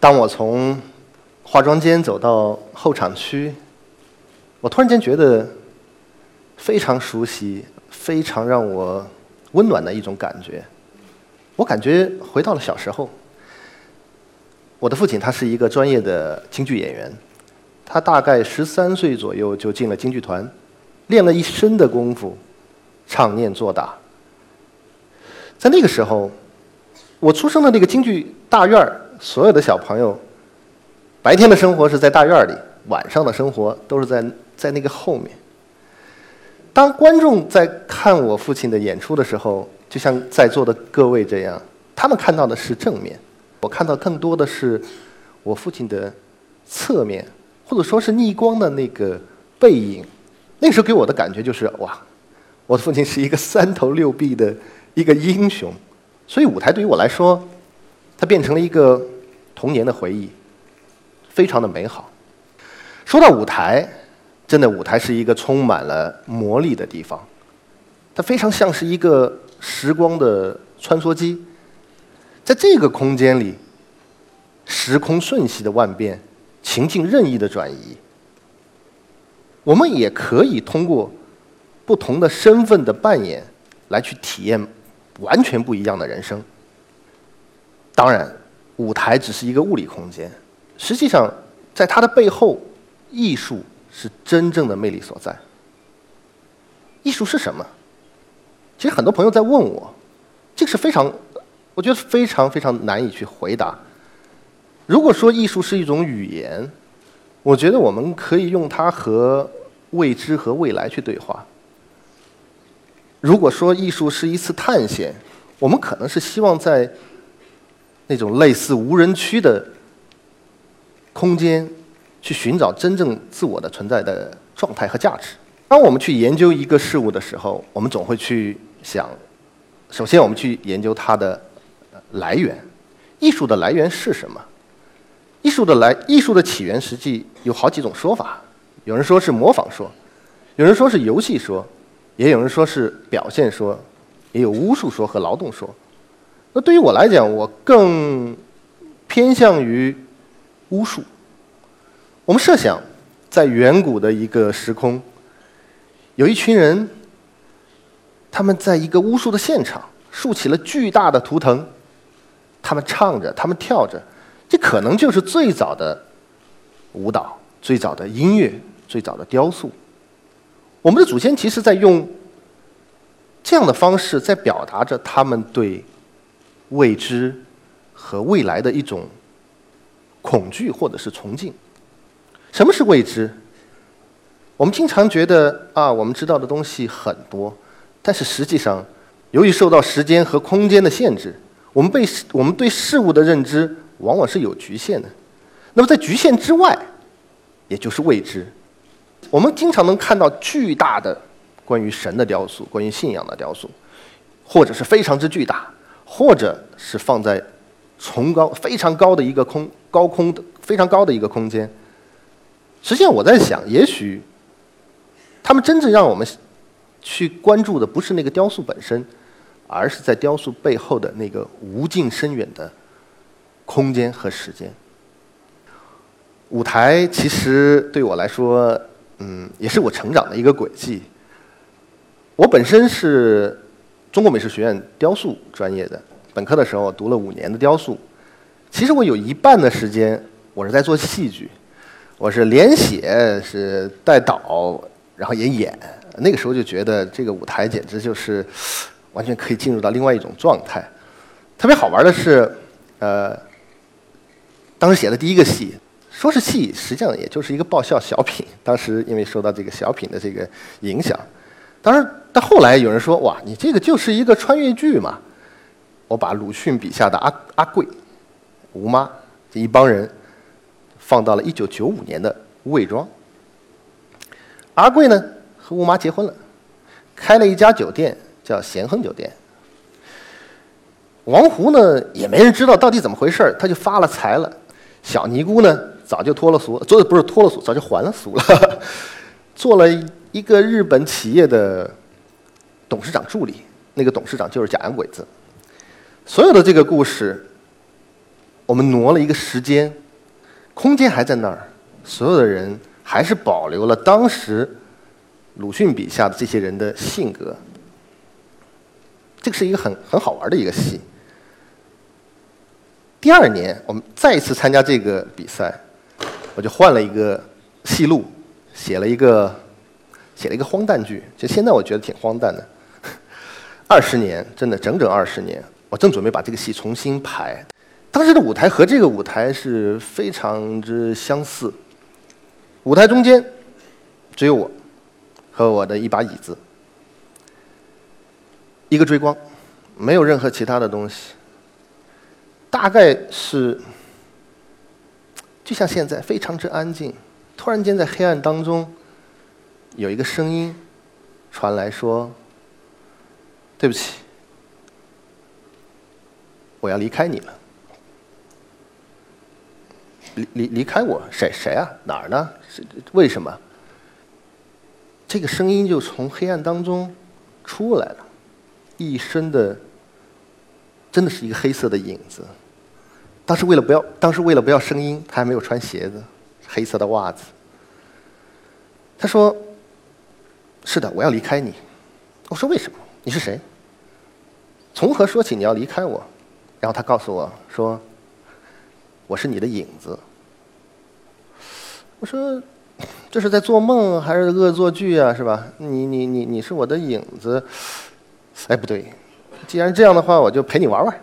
当我从化妆间走到候场区，我突然间觉得非常熟悉，非常让我温暖的一种感觉。我感觉回到了小时候。我的父亲他是一个专业的京剧演员，他大概十三岁左右就进了京剧团，练了一身的功夫，唱念做打。在那个时候，我出生的那个京剧大院儿，所有的小朋友，白天的生活是在大院里，晚上的生活都是在在那个后面。当观众在看我父亲的演出的时候，就像在座的各位这样，他们看到的是正面，我看到更多的是我父亲的侧面，或者说是逆光的那个背影。那时候给我的感觉就是哇，我的父亲是一个三头六臂的一个英雄，所以舞台对于我来说，它变成了一个童年的回忆，非常的美好。说到舞台，真的舞台是一个充满了魔力的地方，它非常像是一个时光的穿梭机，在这个空间里，时空瞬息的万变，情境任意的转移。我们也可以通过不同的身份的扮演来去体验完全不一样的人生。当然，舞台只是一个物理空间，实际上在它的背后，艺术是真正的魅力所在。艺术是什么？其实很多朋友在问我，这个是非常，我觉得非常非常难以去回答。如果说艺术是一种语言，我觉得我们可以用它和未知和未来去对话。如果说艺术是一次探险，我们可能是希望在那种类似无人区的空间去寻找真正自我的存在的状态和价值。当我们去研究一个事物的时候，我们总会去想，首先我们去研究它的来源，艺术的来源是什么？艺术的来，艺术的起源实际有好几种说法。有人说是模仿说，有人说是游戏说，也有人说是表现说，也有巫术说和劳动说。那对于我来讲，我更偏向于巫术。我们设想，在远古的一个时空，有一群人，他们在一个巫术的现场竖起了巨大的图腾，他们唱着，他们跳着，这可能就是最早的舞蹈，最早的音乐。最早的雕塑，我们的祖先其实在用这样的方式，在表达着他们对未知和未来的一种恐惧或者是崇敬。什么是未知？我们经常觉得啊，我们知道的东西很多，但是实际上，由于受到时间和空间的限制，我们被我们对事物的认知往往是有局限的。那么在局限之外，也就是未知。我们经常能看到巨大的关于神的雕塑，关于信仰的雕塑，或者是非常之巨大，或者是放在崇高非常高的一个空高空的非常高的一个空间。实际上，我在想，也许他们真正让我们去关注的不是那个雕塑本身，而是在雕塑背后的那个无尽深远的空间和时间。舞台其实对我来说。嗯，也是我成长的一个轨迹。我本身是中国美术学院雕塑专业的，本科的时候读了五年的雕塑。其实我有一半的时间我是在做戏剧，我是连写是带导，然后也演。那个时候就觉得这个舞台简直就是完全可以进入到另外一种状态。特别好玩的是，呃，当时写的第一个戏。说是戏，实际上也就是一个爆笑小品。当时因为受到这个小品的这个影响，当然，但后来有人说：“哇，你这个就是一个穿越剧嘛！”我把鲁迅笔下的阿阿贵、吴妈这一帮人放到了一九九五年的魏庄。阿贵呢和吴妈结婚了，开了一家酒店叫咸亨酒店。王胡呢也没人知道到底怎么回事他就发了财了。小尼姑呢？早就脱了俗，做的不是脱了俗，早就还了俗了，做了一个日本企业的董事长助理，那个董事长就是假洋鬼子。所有的这个故事，我们挪了一个时间，空间还在那儿，所有的人还是保留了当时鲁迅笔下的这些人的性格。这个是一个很很好玩的一个戏。第二年，我们再一次参加这个比赛，我就换了一个戏路，写了一个写了一个荒诞剧。就现在我觉得挺荒诞的。二十年，真的整整二十年，我正准备把这个戏重新排。当时的舞台和这个舞台是非常之相似，舞台中间只有我和我的一把椅子，一个追光，没有任何其他的东西。大概是就像现在非常之安静，突然间在黑暗当中有一个声音传来说：“对不起，我要离开你了。”离离离开我，谁谁啊？哪儿呢？为什么？这个声音就从黑暗当中出来了，一身的，真的是一个黑色的影子。当时为了不要，当时为了不要声音，他还没有穿鞋子，黑色的袜子。他说：“是的，我要离开你。”我说：“为什么？你是谁？从何说起你要离开我？”然后他告诉我说：“我是你的影子。”我说：“这是在做梦还是恶作剧啊？是吧？你你你你是我的影子？哎，不对，既然这样的话，我就陪你玩玩。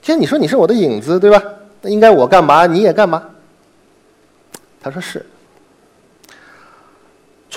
既然你说你是我的影子，对吧？那应该我干嘛你也干嘛？”他说：“是。”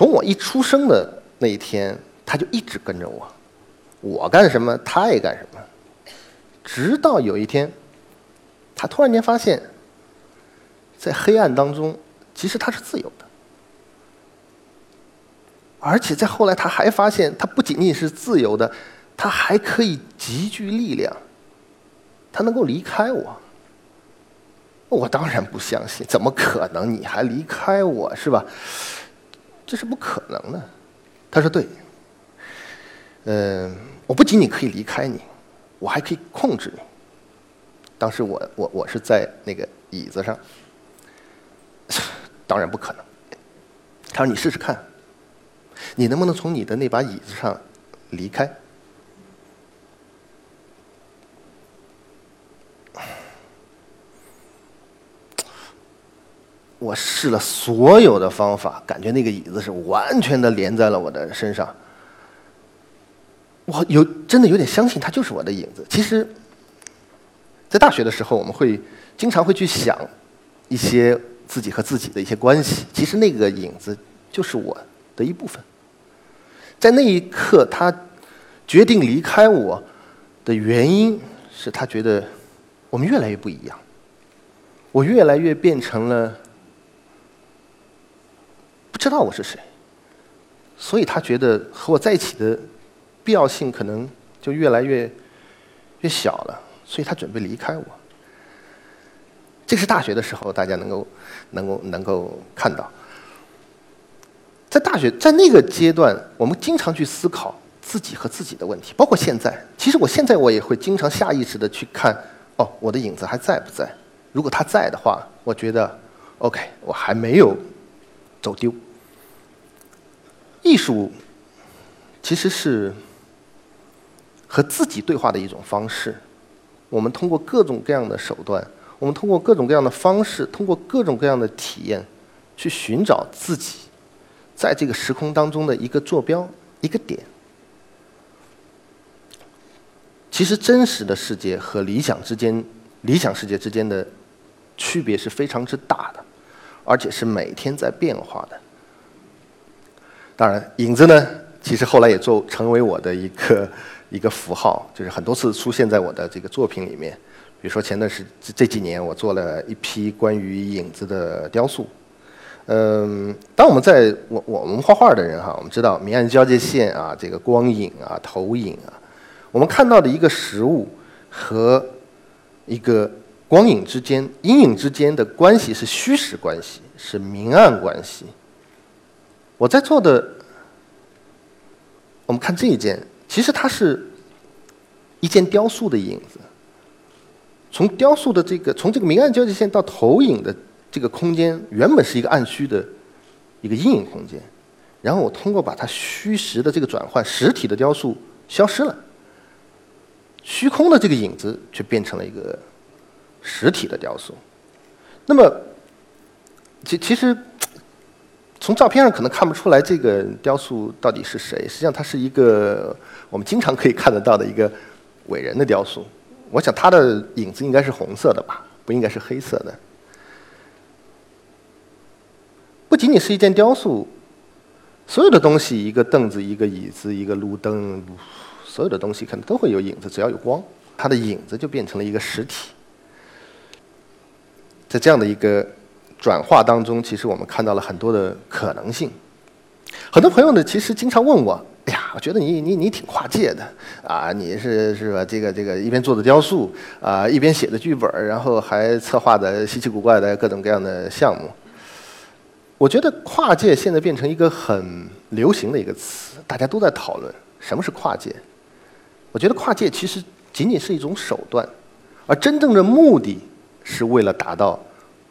从我一出生的那一天，他就一直跟着我，我干什么他也干什么，直到有一天，他突然间发现，在黑暗当中。其实他是自由的，而且在后来他还发现，他不仅仅是自由的，他还可以集聚力量，他能够离开我。我当然不相信，怎么可能？你还离开我是吧？这是不可能的。他说：“对，嗯，我不仅仅可以离开你，我还可以控制你。”当时我我我是在那个椅子上。当然不可能。他说：“你试试看，你能不能从你的那把椅子上离开？”我试了所有的方法，感觉那个椅子是完全的连在了我的身上。我有真的有点相信它就是我的影子。其实，在大学的时候，我们会经常会去想一些。自己和自己的一些关系，其实那个影子就是我的一部分。在那一刻，他决定离开我的原因是他觉得我们越来越不一样，我越来越变成了知道我是谁，所以他觉得和我在一起的必要性可能就越来越越小了，所以他准备离开我。这是大学的时候，大家能够、能够、能够看到，在大学在那个阶段，我们经常去思考自己和自己的问题，包括现在。其实我现在我也会经常下意识的去看，哦，我的影子还在不在？如果他在的话，我觉得 OK，我还没有走丢。艺术其实是和自己对话的一种方式，我们通过各种各样的手段。我们通过各种各样的方式，通过各种各样的体验，去寻找自己在这个时空当中的一个坐标、一个点。其实，真实的世界和理想之间、理想世界之间的区别是非常之大的，而且是每天在变化的。当然，影子呢，其实后来也做成为我的一个 一个符号，就是很多次出现在我的这个作品里面。比如说前段时这几年，我做了一批关于影子的雕塑。嗯，当我们在我我们画画的人哈，我们知道明暗交界线啊，这个光影啊、投影啊，我们看到的一个实物和一个光影之间、阴影之间的关系是虚实关系，是明暗关系。我在做的，我们看这一件，其实它是一件雕塑的影子。从雕塑的这个从这个明暗交界线到投影的这个空间，原本是一个暗虚的一个阴影空间，然后我通过把它虚实的这个转换，实体的雕塑消失了，虚空的这个影子却变成了一个实体的雕塑。那么，其其实从照片上可能看不出来这个雕塑到底是谁，实际上它是一个我们经常可以看得到的一个伟人的雕塑。我想他的影子应该是红色的吧，不应该是黑色的。不仅仅是一件雕塑，所有的东西，一个凳子、一个椅子、一个路灯，所有的东西可能都会有影子，只要有光，它的影子就变成了一个实体。在这样的一个转化当中，其实我们看到了很多的可能性。很多朋友呢，其实经常问我。哎呀，我觉得你你你挺跨界的啊！你是是吧？这个这个一边做的雕塑啊，一边写的剧本，然后还策划的稀奇古怪的各种各样的项目。我觉得跨界现在变成一个很流行的一个词，大家都在讨论什么是跨界。我觉得跨界其实仅仅是一种手段，而真正的目的是为了达到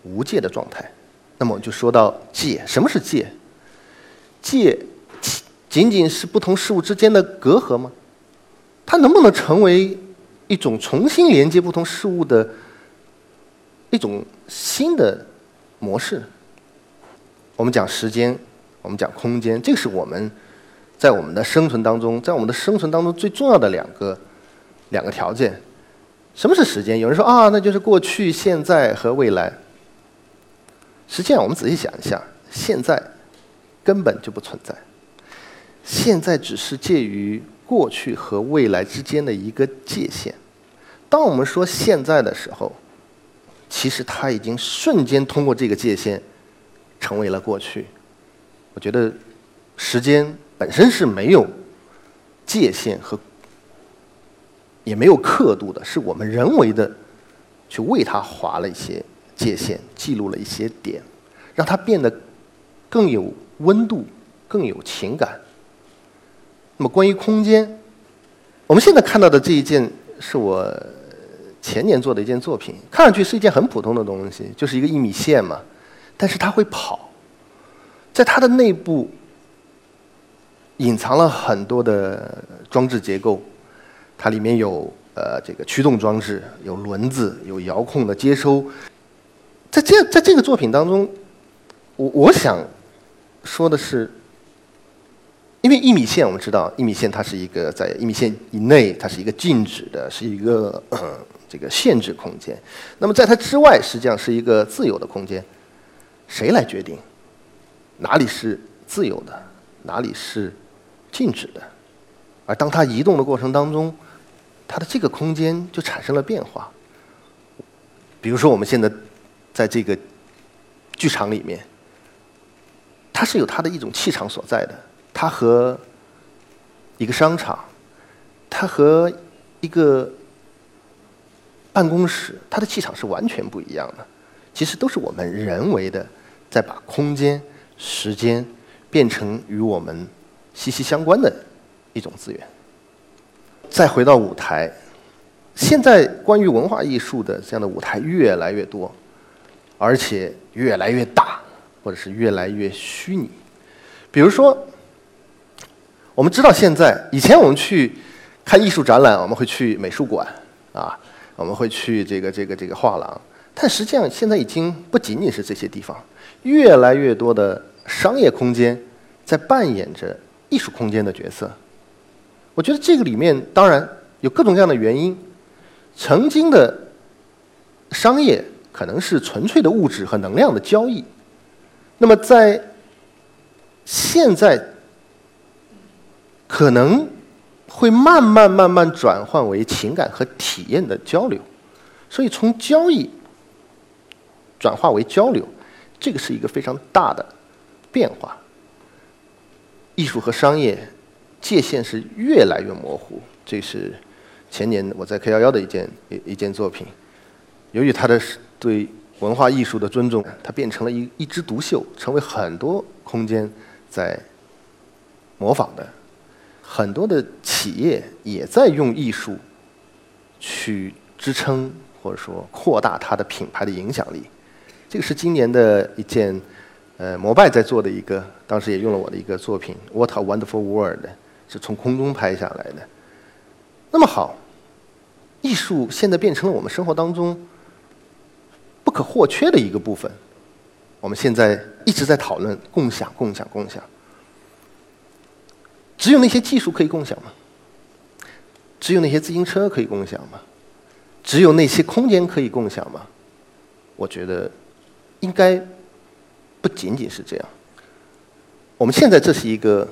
无界的状态。那么就说到界，什么是界？界。仅仅是不同事物之间的隔阂吗？它能不能成为一种重新连接不同事物的一种新的模式？我们讲时间，我们讲空间，这个是我们在我们的生存当中，在我们的生存当中最重要的两个两个条件。什么是时间？有人说啊，那就是过去、现在和未来。实际上，我们仔细想一下，现在根本就不存在。现在只是介于过去和未来之间的一个界限。当我们说现在的时候，其实它已经瞬间通过这个界限，成为了过去。我觉得时间本身是没有界限和也没有刻度的，是我们人为的去为它划了一些界限，记录了一些点，让它变得更有温度、更有情感。那么关于空间，我们现在看到的这一件是我前年做的一件作品，看上去是一件很普通的东西，就是一个一米线嘛，但是它会跑，在它的内部隐藏了很多的装置结构，它里面有呃这个驱动装置，有轮子，有遥控的接收，在这在这个作品当中，我我想说的是。因为一米线，我们知道一米线它是一个在一米线以内，它是一个静止的，是一个 这个限制空间。那么在它之外，实际上是一个自由的空间。谁来决定哪里是自由的，哪里是静止的？而当它移动的过程当中，它的这个空间就产生了变化。比如说，我们现在在这个剧场里面，它是有它的一种气场所在的。它和一个商场，它和一个办公室，它的气场是完全不一样的。其实都是我们人为的在把空间、时间变成与我们息息相关的一种资源。再回到舞台，现在关于文化艺术的这样的舞台越来越多，而且越来越大，或者是越来越虚拟。比如说。我们知道，现在以前我们去看艺术展览，我们会去美术馆啊，我们会去这个这个这个画廊。但实际上，现在已经不仅仅是这些地方，越来越多的商业空间在扮演着艺术空间的角色。我觉得这个里面当然有各种各样的原因。曾经的商业可能是纯粹的物质和能量的交易，那么在现在。可能会慢慢慢慢转换为情感和体验的交流，所以从交易转化为交流，这个是一个非常大的变化。艺术和商业界限是越来越模糊，这是前年我在 K 幺幺的一件一一件作品。由于他的对文化艺术的尊重，它变成了一一枝独秀，成为很多空间在模仿的。很多的企业也在用艺术去支撑或者说扩大它的品牌的影响力。这个是今年的一件，呃，摩拜在做的一个，当时也用了我的一个作品《What a Wonderful World》，是从空中拍下来的。那么好，艺术现在变成了我们生活当中不可或缺的一个部分。我们现在一直在讨论共享、共享、共享。只有那些技术可以共享吗？只有那些自行车可以共享吗？只有那些空间可以共享吗？我觉得。应该不仅仅是这样。我们现在这是一个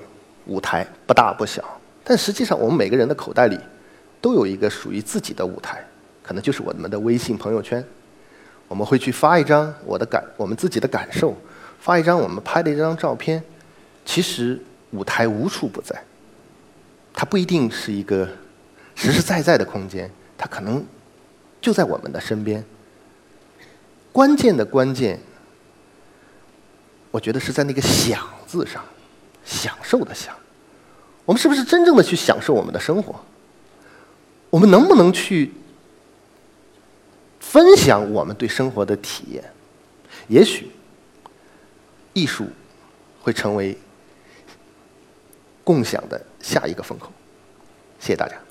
舞台，不大不小，但实际上我们每个人的口袋里都有一个属于自己的舞台，可能就是我们的微信朋友圈。我们会去发一张我的感，我们自己的感受，发一张我们拍的一张照片。其实舞台无处不在，它不一定是一个实实在在的空间，它可能就在我们的身边。关键的关键，我觉得是在那个“享”字上，享受的“享”。我们是不是真正的去享受我们的生活？我们能不能去分享我们对生活的体验？也许，艺术会成为共享的下一个风口。谢谢大家。